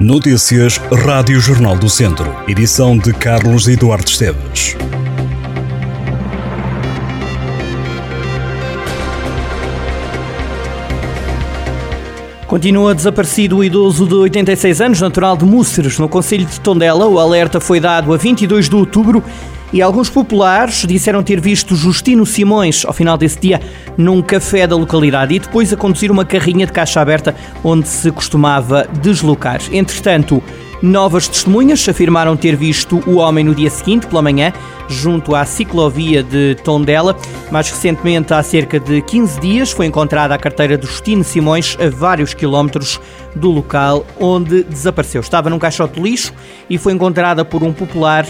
Notícias Rádio Jornal do Centro. Edição de Carlos Eduardo Esteves. Continua desaparecido o idoso de 86 anos, natural de Múceres, no Conselho de Tondela. O alerta foi dado a 22 de outubro e alguns populares disseram ter visto Justino Simões, ao final desse dia, num café da localidade e depois a conduzir uma carrinha de caixa aberta onde se costumava deslocar. Entretanto, Novas testemunhas afirmaram ter visto o homem no dia seguinte, pela manhã, junto à ciclovia de Tondela. Mais recentemente, há cerca de 15 dias, foi encontrada a carteira do Justino Simões a vários quilómetros do local onde desapareceu. Estava num caixote de lixo e foi encontrada por um popular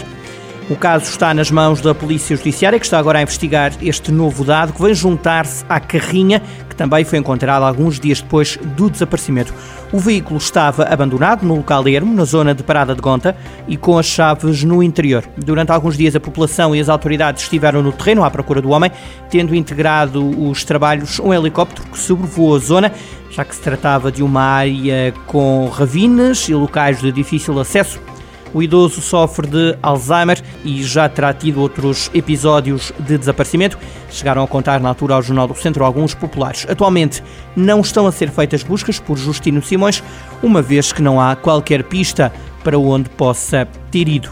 o caso está nas mãos da Polícia Judiciária, que está agora a investigar este novo dado, que vem juntar-se à carrinha, que também foi encontrada alguns dias depois do desaparecimento. O veículo estava abandonado no local ermo, na zona de Parada de Gonta, e com as chaves no interior. Durante alguns dias, a população e as autoridades estiveram no terreno à procura do homem, tendo integrado os trabalhos um helicóptero que sobrevoou a zona, já que se tratava de uma área com ravinas e locais de difícil acesso o idoso sofre de Alzheimer e já terá tido outros episódios de desaparecimento. Chegaram a contar na altura ao Jornal do Centro alguns populares. Atualmente não estão a ser feitas buscas por Justino Simões, uma vez que não há qualquer pista para onde possa ter ido.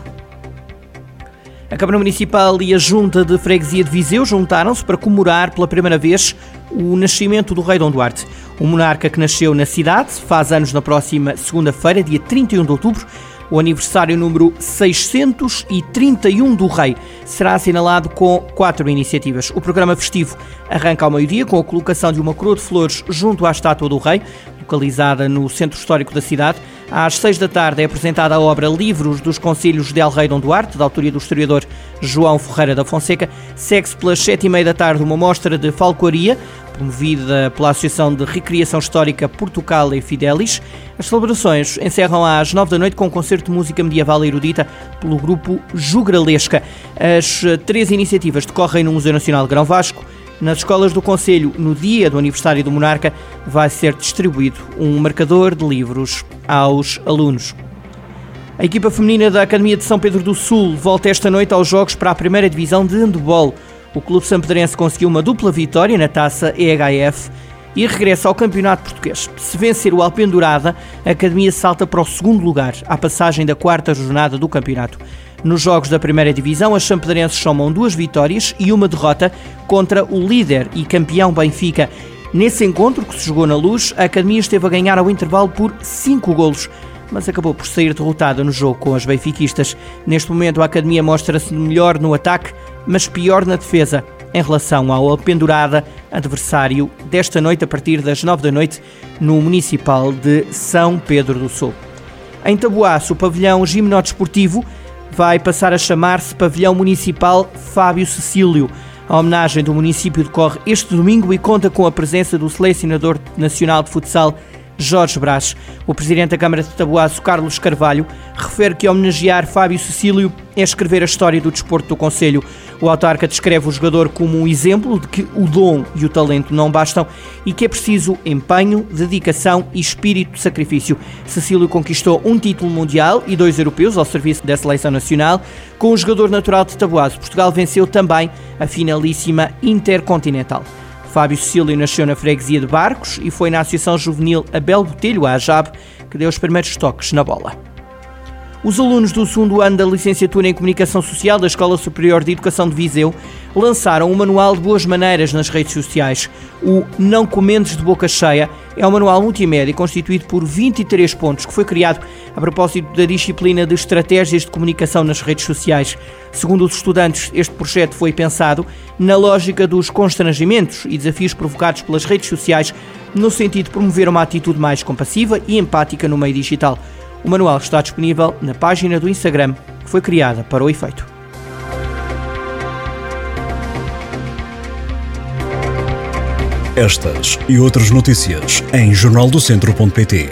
A Câmara Municipal e a Junta de Freguesia de Viseu juntaram-se para comemorar pela primeira vez o nascimento do rei Dom Duarte. O monarca que nasceu na cidade faz anos na próxima segunda-feira, dia 31 de outubro o aniversário número 631 do Rei será assinalado com quatro iniciativas. O programa festivo arranca ao meio-dia com a colocação de uma coroa de flores junto à estátua do Rei, localizada no centro histórico da cidade. Às seis da tarde é apresentada a obra Livros dos Conselhos de Rei Dom Duarte, da autoria do historiador João Ferreira da Fonseca. Segue-se pelas sete e meia da tarde uma mostra de falcoaria, promovida pela Associação de Recriação Histórica Portugal e Fidelis. As celebrações encerram às nove da noite com um concerto de música medieval erudita pelo grupo Jugralesca. As três iniciativas decorrem no Museu Nacional de Grão Vasco. Nas escolas do Conselho, no dia do aniversário do Monarca, vai ser distribuído um marcador de livros aos alunos. A equipa feminina da Academia de São Pedro do Sul volta esta noite aos Jogos para a primeira divisão de handball. O clube sampedrense conseguiu uma dupla vitória na taça EHF e regressa ao Campeonato Português. Se vencer o Alpendurada, a Academia salta para o segundo lugar, à passagem da quarta jornada do campeonato. Nos jogos da primeira divisão, as champedrenses somam duas vitórias e uma derrota contra o líder e campeão Benfica. Nesse encontro, que se jogou na luz, a Academia esteve a ganhar ao intervalo por 5 golos, mas acabou por sair derrotada no jogo com as benfiquistas. Neste momento, a Academia mostra-se melhor no ataque, mas pior na defesa em relação ao pendurada adversário desta noite a partir das 9 da noite no Municipal de São Pedro do Sul. Em Taboaço, o pavilhão gimnodesportivo vai passar a chamar-se Pavilhão Municipal Fábio Cecílio. A homenagem do município decorre este domingo e conta com a presença do selecionador nacional de futsal Jorge Brás. O presidente da Câmara de Taboaço, Carlos Carvalho, refere que homenagear Fábio Cecílio é escrever a história do desporto do Conselho. O autarca descreve o jogador como um exemplo de que o dom e o talento não bastam e que é preciso empenho, dedicação e espírito de sacrifício. Cecílio conquistou um título mundial e dois europeus ao serviço da seleção nacional. Com o jogador natural de Taboaço, Portugal venceu também a finalíssima intercontinental. Fábio Cecílio nasceu na freguesia de Barcos e foi na Associação Juvenil Abel Botelho, a AJAB, que deu os primeiros toques na bola. Os alunos do segundo ano da licenciatura em Comunicação Social da Escola Superior de Educação de Viseu lançaram um manual de boas maneiras nas redes sociais. O Não Comendes de Boca Cheia é um manual multimédia constituído por 23 pontos que foi criado a propósito da disciplina de estratégias de comunicação nas redes sociais. Segundo os estudantes, este projeto foi pensado na lógica dos constrangimentos e desafios provocados pelas redes sociais no sentido de promover uma atitude mais compassiva e empática no meio digital. O manual está disponível na página do Instagram, que foi criada para o efeito. Estas e outras notícias em jornaldocentro.pt